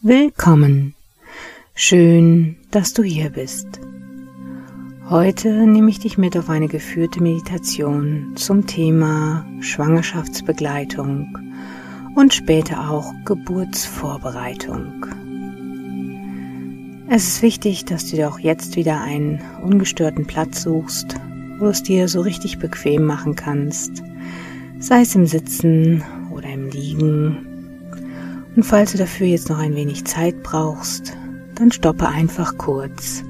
Willkommen. Schön, dass du hier bist. Heute nehme ich dich mit auf eine geführte Meditation zum Thema Schwangerschaftsbegleitung und später auch Geburtsvorbereitung. Es ist wichtig, dass du dir auch jetzt wieder einen ungestörten Platz suchst, wo du es dir so richtig bequem machen kannst, sei es im Sitzen oder im Liegen. Und falls du dafür jetzt noch ein wenig Zeit brauchst, dann stoppe einfach kurz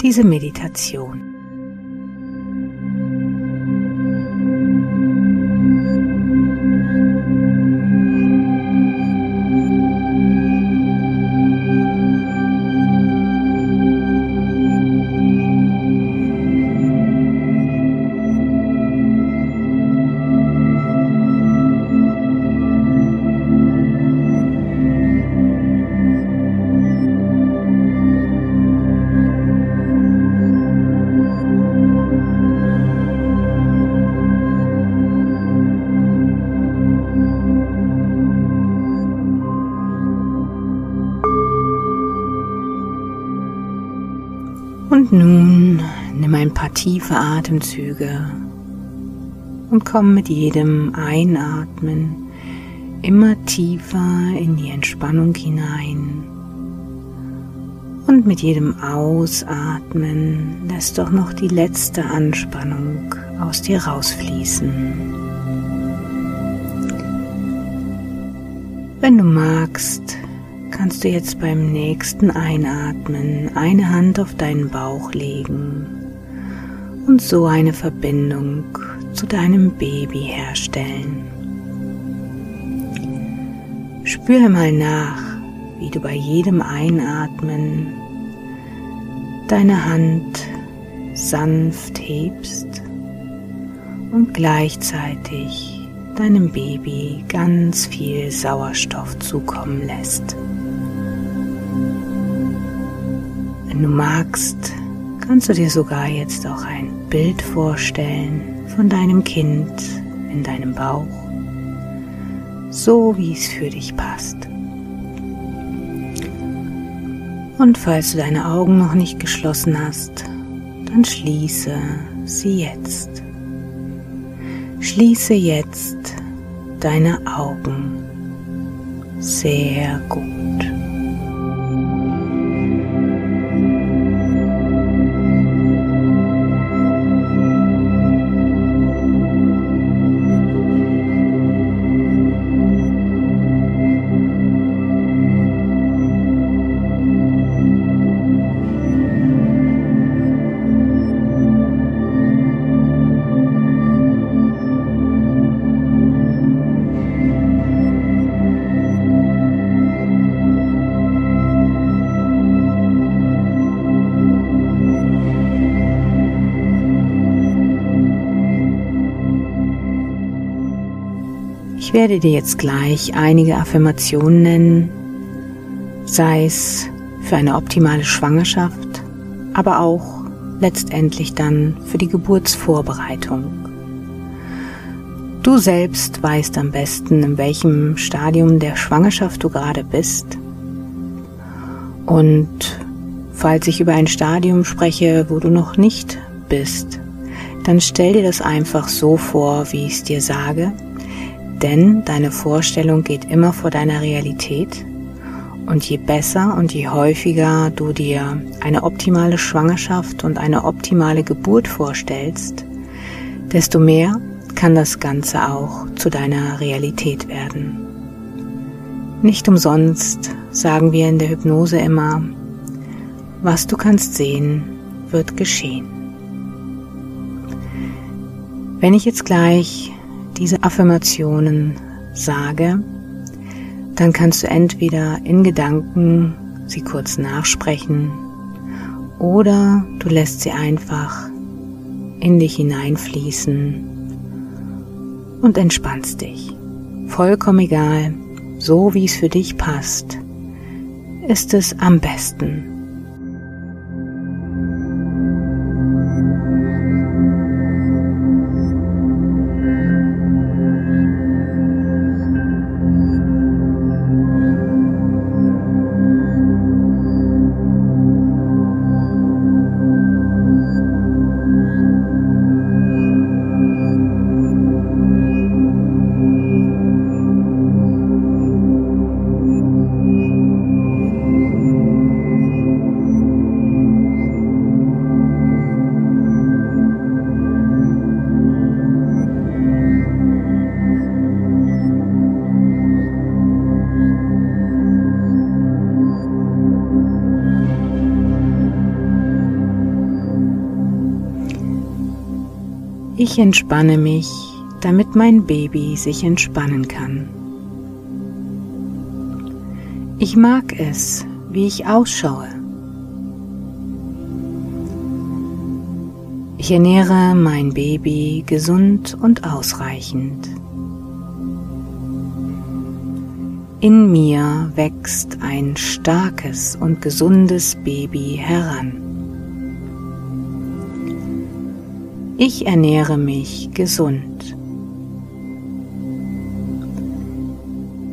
diese Meditation. Tiefe Atemzüge und komm mit jedem Einatmen immer tiefer in die Entspannung hinein. Und mit jedem Ausatmen lässt doch noch die letzte Anspannung aus dir rausfließen. Wenn du magst, kannst du jetzt beim nächsten Einatmen eine Hand auf deinen Bauch legen und so eine Verbindung zu deinem Baby herstellen. Spüre mal nach, wie du bei jedem Einatmen deine Hand sanft hebst und gleichzeitig deinem Baby ganz viel Sauerstoff zukommen lässt. Wenn du magst, kannst du dir sogar jetzt auch ein Bild vorstellen von deinem Kind in deinem Bauch, so wie es für dich passt. Und falls du deine Augen noch nicht geschlossen hast, dann schließe sie jetzt. Schließe jetzt deine Augen. Sehr gut. Werde dir jetzt gleich einige Affirmationen nennen, sei es für eine optimale Schwangerschaft, aber auch letztendlich dann für die Geburtsvorbereitung. Du selbst weißt am besten, in welchem Stadium der Schwangerschaft du gerade bist. Und falls ich über ein Stadium spreche, wo du noch nicht bist, dann stell dir das einfach so vor, wie ich es dir sage denn deine Vorstellung geht immer vor deiner Realität und je besser und je häufiger du dir eine optimale Schwangerschaft und eine optimale Geburt vorstellst, desto mehr kann das Ganze auch zu deiner Realität werden. Nicht umsonst sagen wir in der Hypnose immer, was du kannst sehen, wird geschehen. Wenn ich jetzt gleich diese Affirmationen sage, dann kannst du entweder in Gedanken sie kurz nachsprechen oder du lässt sie einfach in dich hineinfließen und entspannst dich. Vollkommen egal, so wie es für dich passt, ist es am besten. Ich entspanne mich, damit mein Baby sich entspannen kann. Ich mag es, wie ich ausschaue. Ich ernähre mein Baby gesund und ausreichend. In mir wächst ein starkes und gesundes Baby heran. Ich ernähre mich gesund.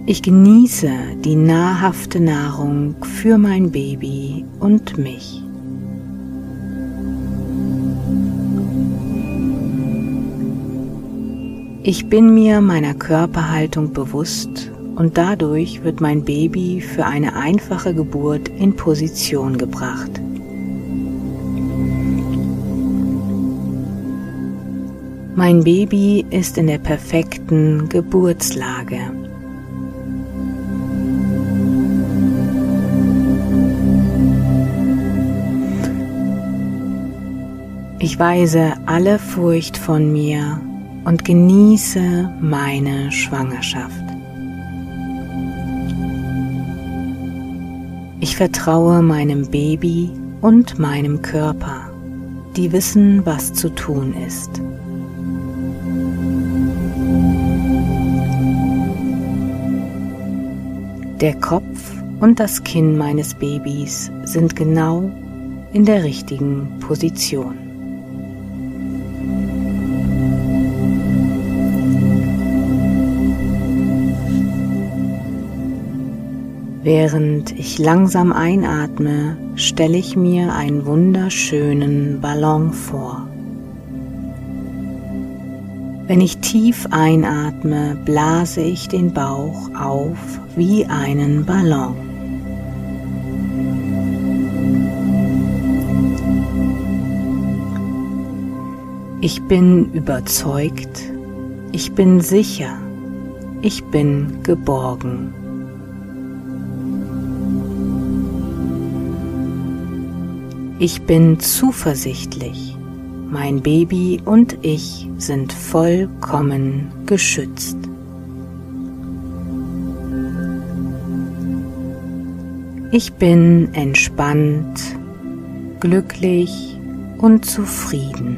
Ich genieße die nahrhafte Nahrung für mein Baby und mich. Ich bin mir meiner Körperhaltung bewusst und dadurch wird mein Baby für eine einfache Geburt in Position gebracht. Mein Baby ist in der perfekten Geburtslage. Ich weise alle Furcht von mir und genieße meine Schwangerschaft. Ich vertraue meinem Baby und meinem Körper, die wissen, was zu tun ist. Der Kopf und das Kinn meines Babys sind genau in der richtigen Position. Während ich langsam einatme, stelle ich mir einen wunderschönen Ballon vor. Wenn ich tief einatme, blase ich den Bauch auf wie einen Ballon. Ich bin überzeugt, ich bin sicher, ich bin geborgen. Ich bin zuversichtlich. Mein Baby und ich sind vollkommen geschützt. Ich bin entspannt, glücklich und zufrieden.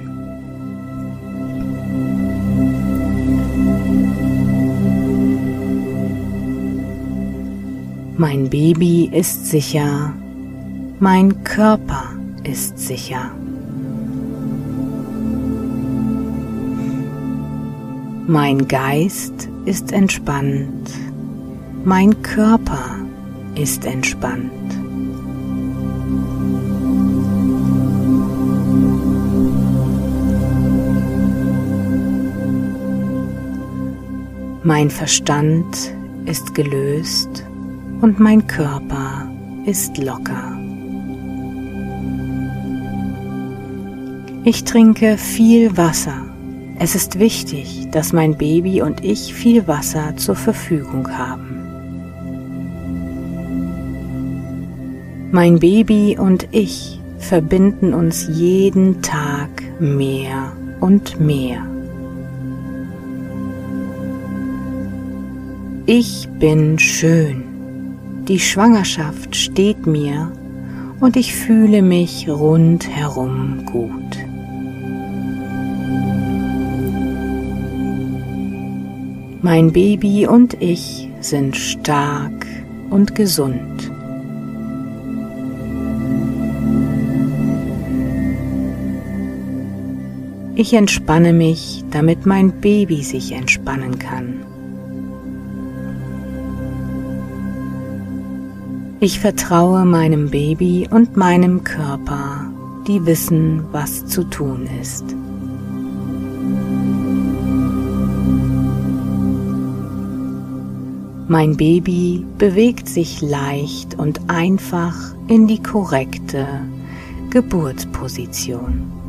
Mein Baby ist sicher, mein Körper ist sicher. Mein Geist ist entspannt. Mein Körper ist entspannt. Mein Verstand ist gelöst und mein Körper ist locker. Ich trinke viel Wasser. Es ist wichtig, dass mein Baby und ich viel Wasser zur Verfügung haben. Mein Baby und ich verbinden uns jeden Tag mehr und mehr. Ich bin schön. Die Schwangerschaft steht mir und ich fühle mich rundherum gut. Mein Baby und ich sind stark und gesund. Ich entspanne mich, damit mein Baby sich entspannen kann. Ich vertraue meinem Baby und meinem Körper, die wissen, was zu tun ist. Mein Baby bewegt sich leicht und einfach in die korrekte Geburtsposition.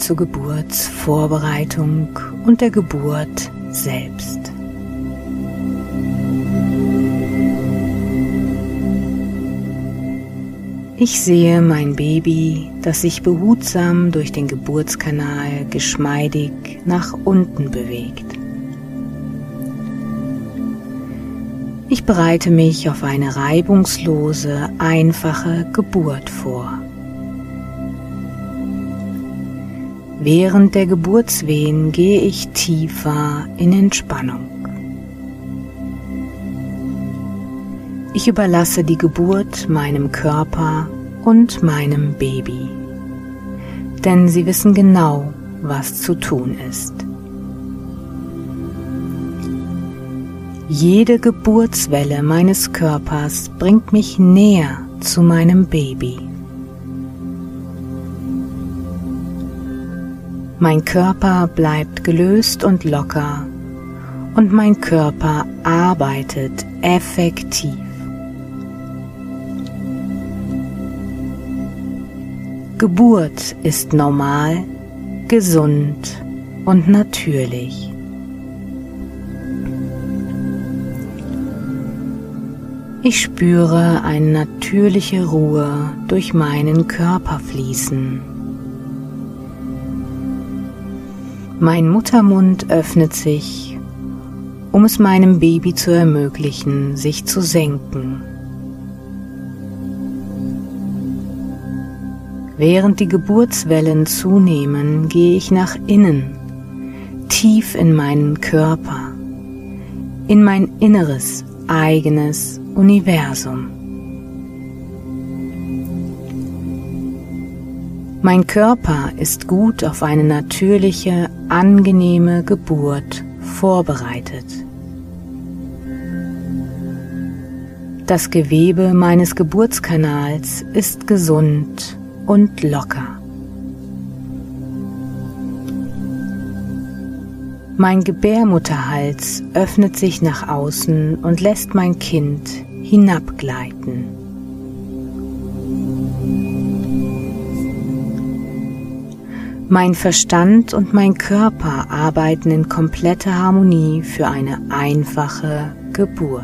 Zur Geburtsvorbereitung und der Geburt selbst. Ich sehe mein Baby, das sich behutsam durch den Geburtskanal geschmeidig nach unten bewegt. Ich bereite mich auf eine reibungslose, einfache Geburt vor. Während der Geburtswehen gehe ich tiefer in Entspannung. Ich überlasse die Geburt meinem Körper und meinem Baby, denn sie wissen genau, was zu tun ist. Jede Geburtswelle meines Körpers bringt mich näher zu meinem Baby. Mein Körper bleibt gelöst und locker und mein Körper arbeitet effektiv. Geburt ist normal, gesund und natürlich. Ich spüre eine natürliche Ruhe durch meinen Körper fließen. Mein Muttermund öffnet sich, um es meinem Baby zu ermöglichen, sich zu senken. Während die Geburtswellen zunehmen, gehe ich nach innen, tief in meinen Körper, in mein inneres, eigenes Universum. Mein Körper ist gut auf eine natürliche, angenehme Geburt vorbereitet. Das Gewebe meines Geburtskanals ist gesund und locker. Mein Gebärmutterhals öffnet sich nach außen und lässt mein Kind hinabgleiten. Mein Verstand und mein Körper arbeiten in kompletter Harmonie für eine einfache Geburt.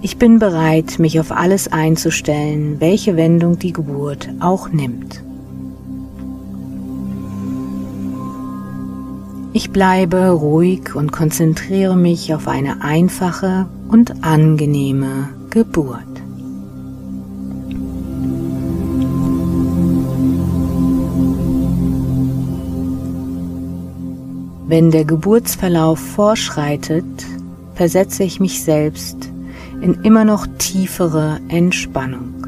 Ich bin bereit, mich auf alles einzustellen, welche Wendung die Geburt auch nimmt. Ich bleibe ruhig und konzentriere mich auf eine einfache und angenehme Geburt. Wenn der Geburtsverlauf vorschreitet, versetze ich mich selbst in immer noch tiefere Entspannung.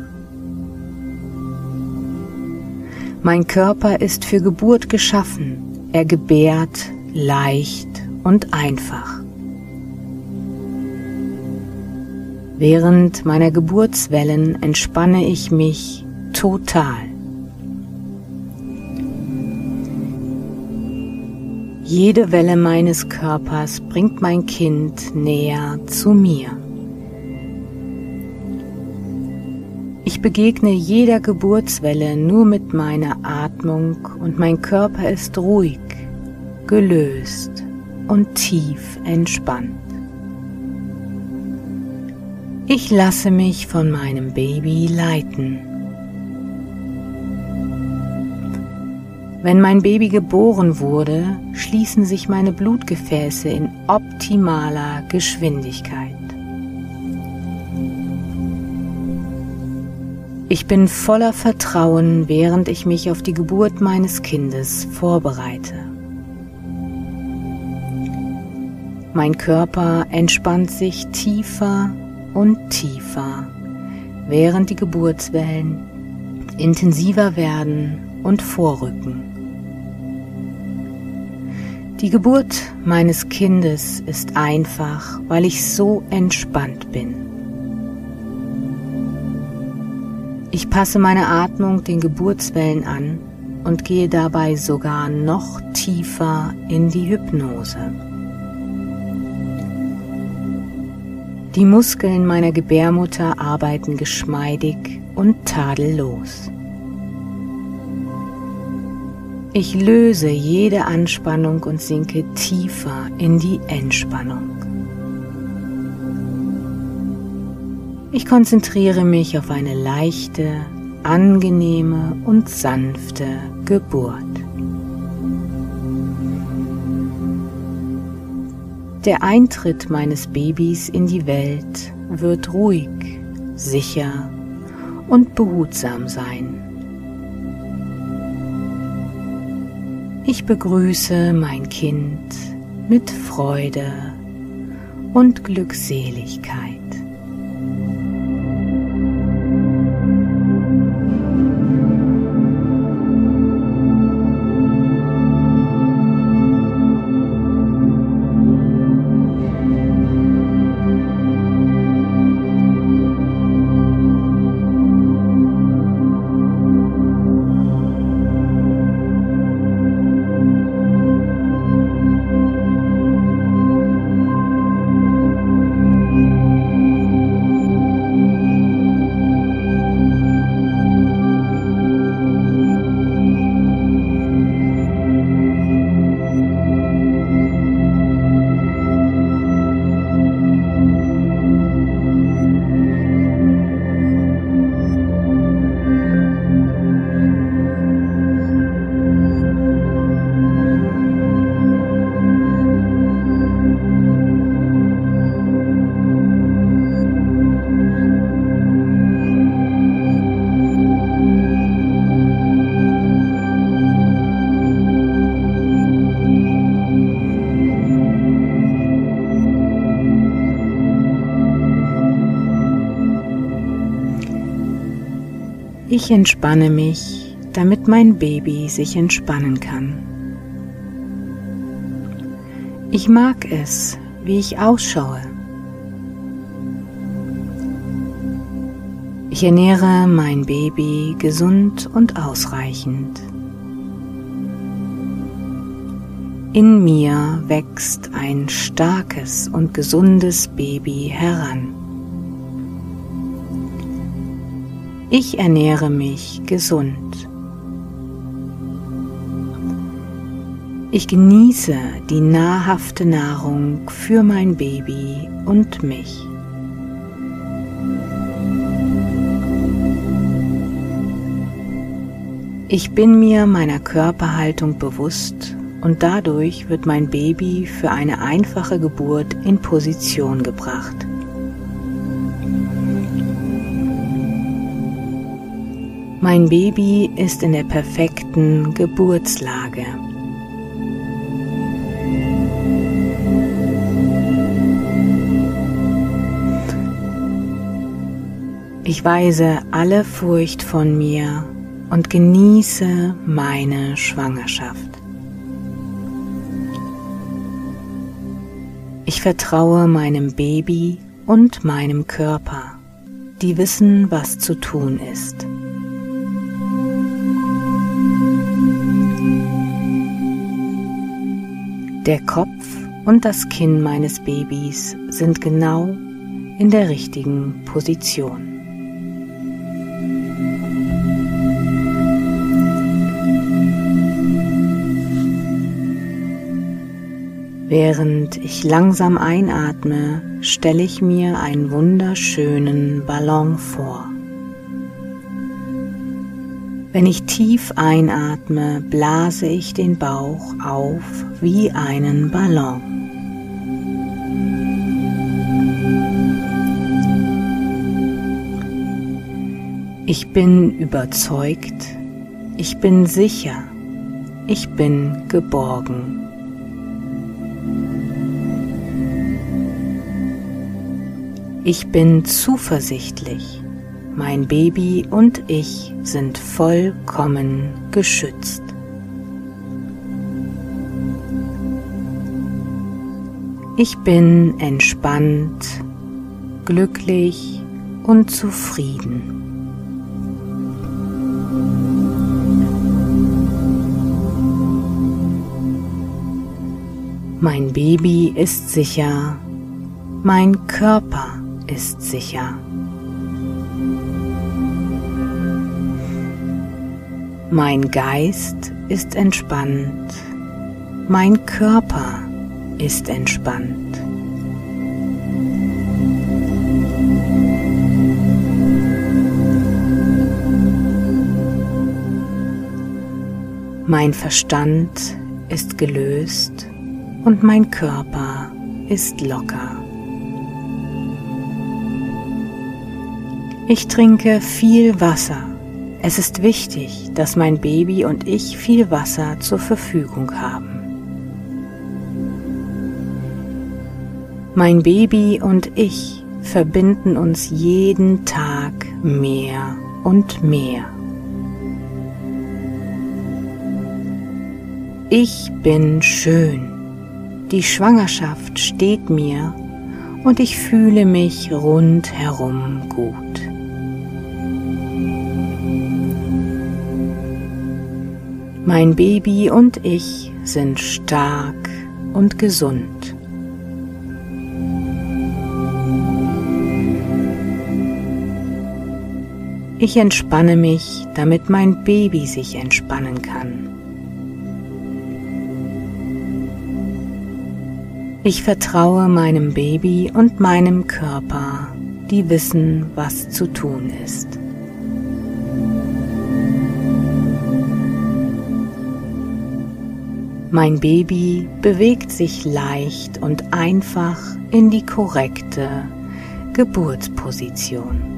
Mein Körper ist für Geburt geschaffen. Er gebärt leicht und einfach. Während meiner Geburtswellen entspanne ich mich total. Jede Welle meines Körpers bringt mein Kind näher zu mir. Ich begegne jeder Geburtswelle nur mit meiner Atmung und mein Körper ist ruhig, gelöst und tief entspannt. Ich lasse mich von meinem Baby leiten. Wenn mein Baby geboren wurde, schließen sich meine Blutgefäße in optimaler Geschwindigkeit. Ich bin voller Vertrauen, während ich mich auf die Geburt meines Kindes vorbereite. Mein Körper entspannt sich tiefer und tiefer, während die Geburtswellen intensiver werden und vorrücken. Die Geburt meines Kindes ist einfach, weil ich so entspannt bin. Ich passe meine Atmung den Geburtswellen an und gehe dabei sogar noch tiefer in die Hypnose. Die Muskeln meiner Gebärmutter arbeiten geschmeidig und tadellos. Ich löse jede Anspannung und sinke tiefer in die Entspannung. Ich konzentriere mich auf eine leichte, angenehme und sanfte Geburt. Der Eintritt meines Babys in die Welt wird ruhig, sicher und behutsam sein. Ich begrüße mein Kind mit Freude und Glückseligkeit. Ich entspanne mich, damit mein Baby sich entspannen kann. Ich mag es, wie ich ausschaue. Ich ernähre mein Baby gesund und ausreichend. In mir wächst ein starkes und gesundes Baby heran. Ich ernähre mich gesund. Ich genieße die nahrhafte Nahrung für mein Baby und mich. Ich bin mir meiner Körperhaltung bewusst und dadurch wird mein Baby für eine einfache Geburt in Position gebracht. Mein Baby ist in der perfekten Geburtslage. Ich weise alle Furcht von mir und genieße meine Schwangerschaft. Ich vertraue meinem Baby und meinem Körper, die wissen, was zu tun ist. Der Kopf und das Kinn meines Babys sind genau in der richtigen Position. Während ich langsam einatme, stelle ich mir einen wunderschönen Ballon vor. Wenn ich tief einatme, blase ich den Bauch auf wie einen Ballon. Ich bin überzeugt, ich bin sicher, ich bin geborgen. Ich bin zuversichtlich. Mein Baby und ich sind vollkommen geschützt. Ich bin entspannt, glücklich und zufrieden. Mein Baby ist sicher, mein Körper ist sicher. Mein Geist ist entspannt. Mein Körper ist entspannt. Mein Verstand ist gelöst und mein Körper ist locker. Ich trinke viel Wasser. Es ist wichtig, dass mein Baby und ich viel Wasser zur Verfügung haben. Mein Baby und ich verbinden uns jeden Tag mehr und mehr. Ich bin schön. Die Schwangerschaft steht mir und ich fühle mich rundherum gut. Mein Baby und ich sind stark und gesund. Ich entspanne mich, damit mein Baby sich entspannen kann. Ich vertraue meinem Baby und meinem Körper, die wissen, was zu tun ist. Mein Baby bewegt sich leicht und einfach in die korrekte Geburtsposition.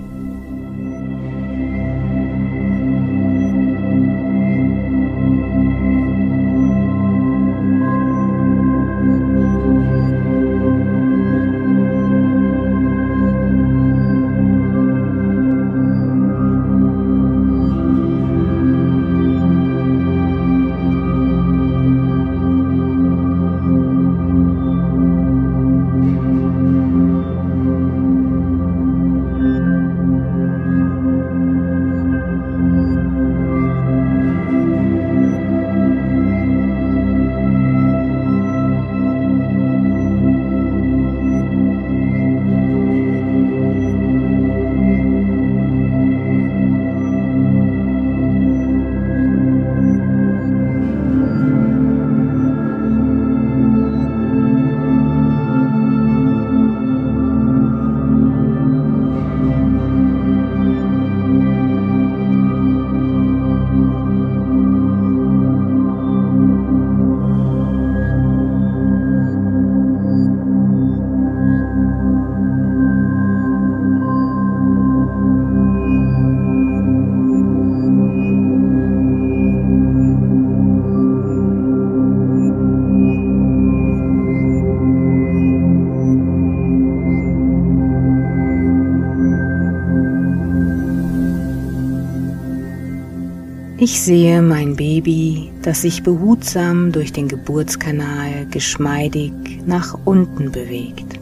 Ich sehe mein Baby, das sich behutsam durch den Geburtskanal geschmeidig nach unten bewegt.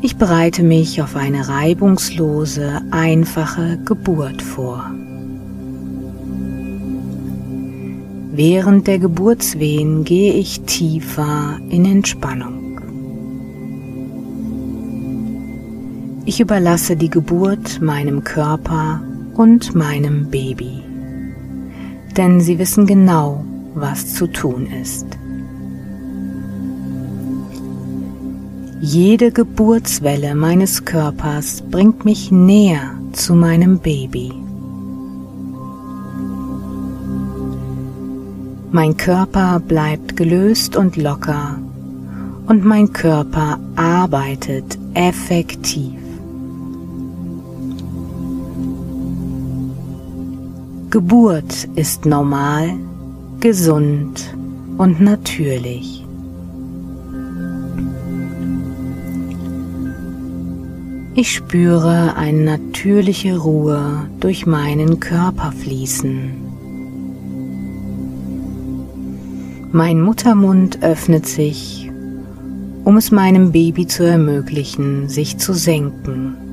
Ich bereite mich auf eine reibungslose, einfache Geburt vor. Während der Geburtswehen gehe ich tiefer in Entspannung. Ich überlasse die Geburt meinem Körper und meinem Baby, denn sie wissen genau, was zu tun ist. Jede Geburtswelle meines Körpers bringt mich näher zu meinem Baby. Mein Körper bleibt gelöst und locker und mein Körper arbeitet effektiv. Geburt ist normal, gesund und natürlich. Ich spüre eine natürliche Ruhe durch meinen Körper fließen. Mein Muttermund öffnet sich, um es meinem Baby zu ermöglichen, sich zu senken.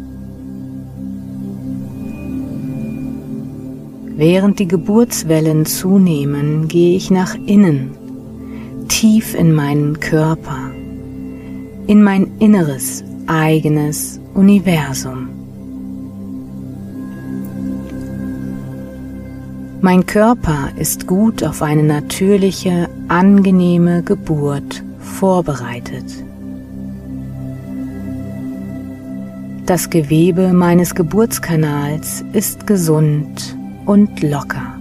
Während die Geburtswellen zunehmen, gehe ich nach innen, tief in meinen Körper, in mein inneres, eigenes Universum. Mein Körper ist gut auf eine natürliche, angenehme Geburt vorbereitet. Das Gewebe meines Geburtskanals ist gesund und locker.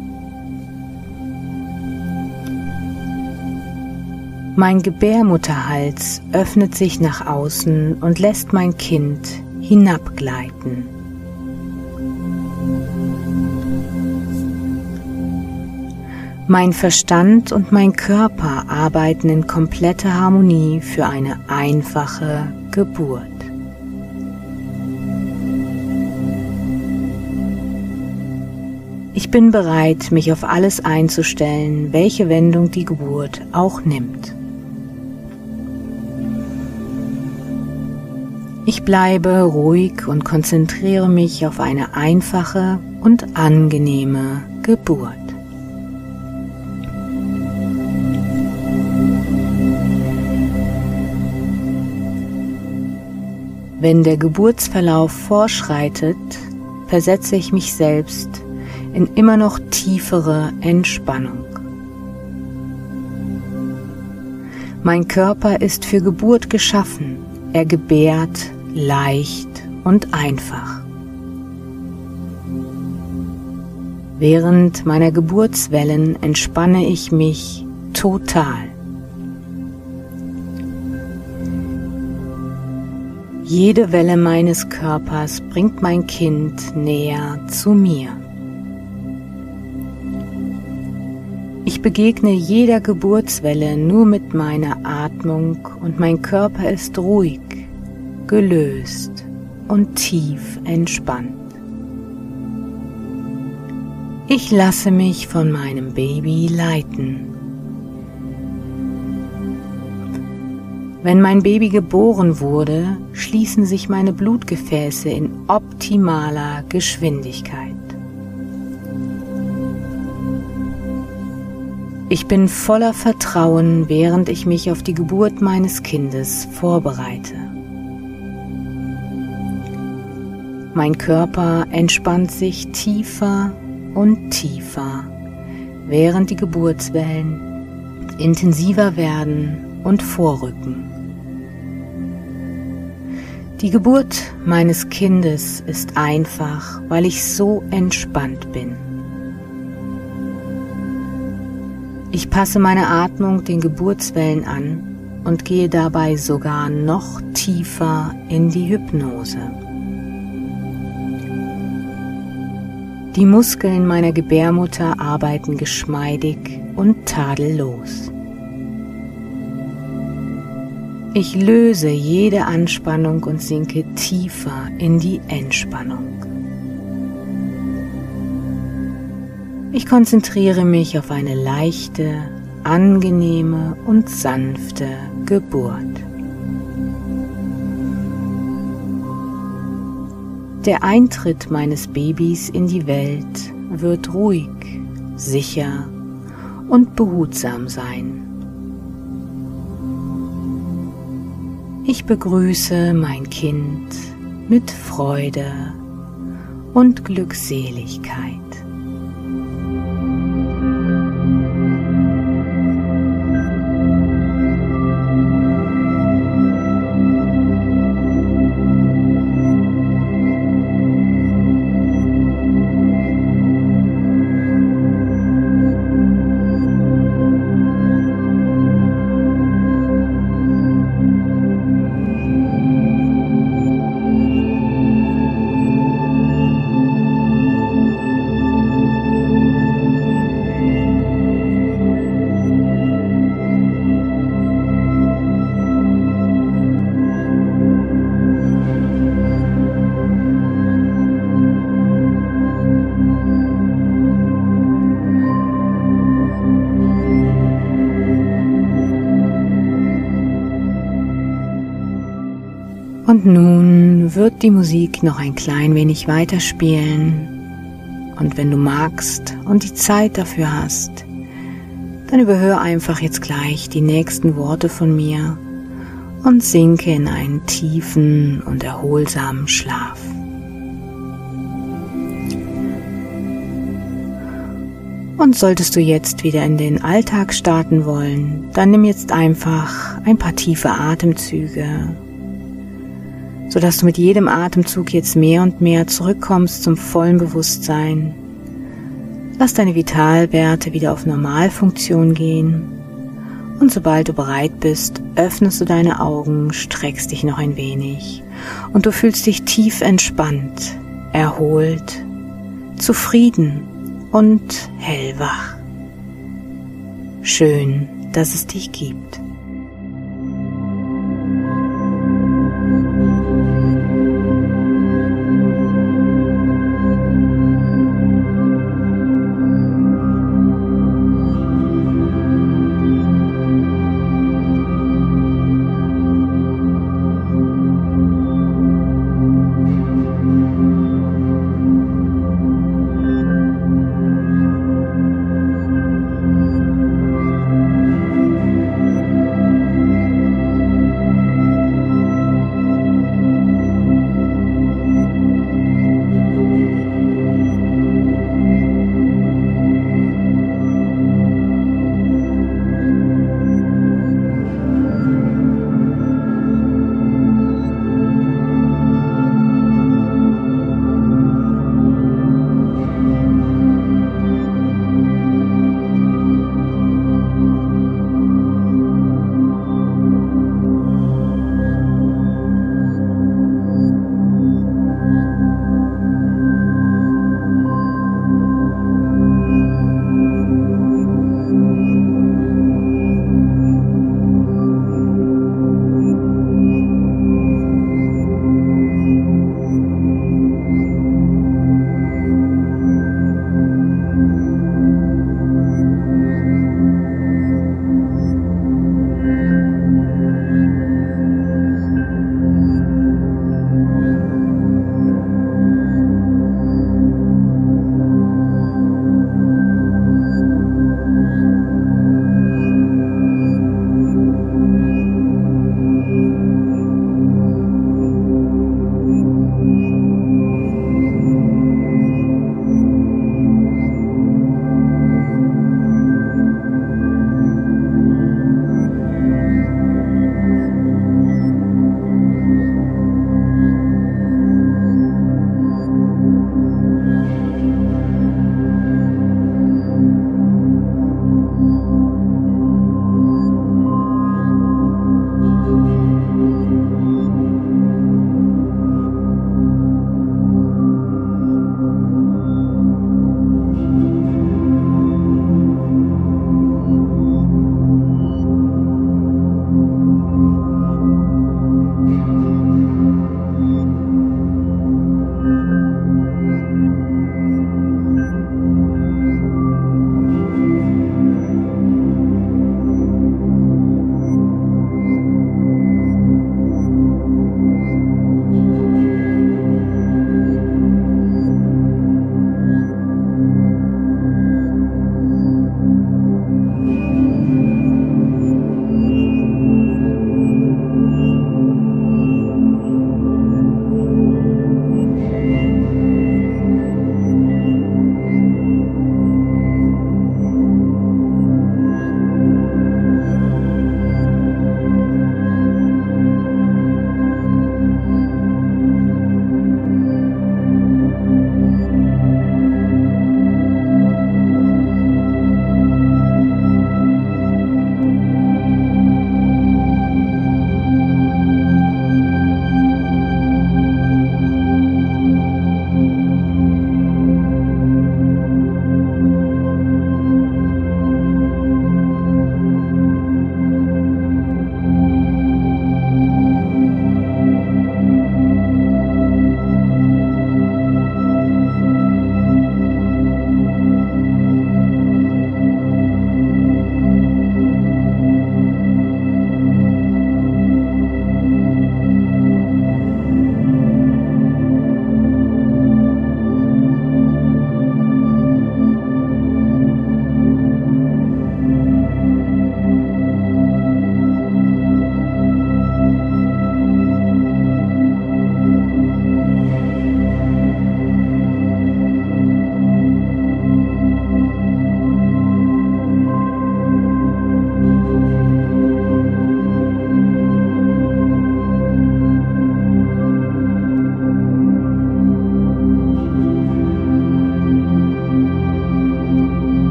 Mein Gebärmutterhals öffnet sich nach außen und lässt mein Kind hinabgleiten. Mein Verstand und mein Körper arbeiten in kompletter Harmonie für eine einfache Geburt. Ich bin bereit, mich auf alles einzustellen, welche Wendung die Geburt auch nimmt. Ich bleibe ruhig und konzentriere mich auf eine einfache und angenehme Geburt. Wenn der Geburtsverlauf vorschreitet, versetze ich mich selbst in immer noch tiefere Entspannung. Mein Körper ist für Geburt geschaffen, er gebärt leicht und einfach. Während meiner Geburtswellen entspanne ich mich total. Jede Welle meines Körpers bringt mein Kind näher zu mir. Ich begegne jeder Geburtswelle nur mit meiner Atmung und mein Körper ist ruhig, gelöst und tief entspannt. Ich lasse mich von meinem Baby leiten. Wenn mein Baby geboren wurde, schließen sich meine Blutgefäße in optimaler Geschwindigkeit. Ich bin voller Vertrauen, während ich mich auf die Geburt meines Kindes vorbereite. Mein Körper entspannt sich tiefer und tiefer, während die Geburtswellen intensiver werden und vorrücken. Die Geburt meines Kindes ist einfach, weil ich so entspannt bin. Ich passe meine Atmung den Geburtswellen an und gehe dabei sogar noch tiefer in die Hypnose. Die Muskeln meiner Gebärmutter arbeiten geschmeidig und tadellos. Ich löse jede Anspannung und sinke tiefer in die Entspannung. Ich konzentriere mich auf eine leichte, angenehme und sanfte Geburt. Der Eintritt meines Babys in die Welt wird ruhig, sicher und behutsam sein. Ich begrüße mein Kind mit Freude und Glückseligkeit. Und nun wird die Musik noch ein klein wenig weiterspielen. Und wenn du magst und die Zeit dafür hast, dann überhör einfach jetzt gleich die nächsten Worte von mir und sinke in einen tiefen und erholsamen Schlaf. Und solltest du jetzt wieder in den Alltag starten wollen, dann nimm jetzt einfach ein paar tiefe Atemzüge, sodass du mit jedem Atemzug jetzt mehr und mehr zurückkommst zum vollen Bewusstsein. Lass deine Vitalwerte wieder auf Normalfunktion gehen. Und sobald du bereit bist, öffnest du deine Augen, streckst dich noch ein wenig und du fühlst dich tief entspannt, erholt, zufrieden und hellwach. Schön, dass es dich gibt.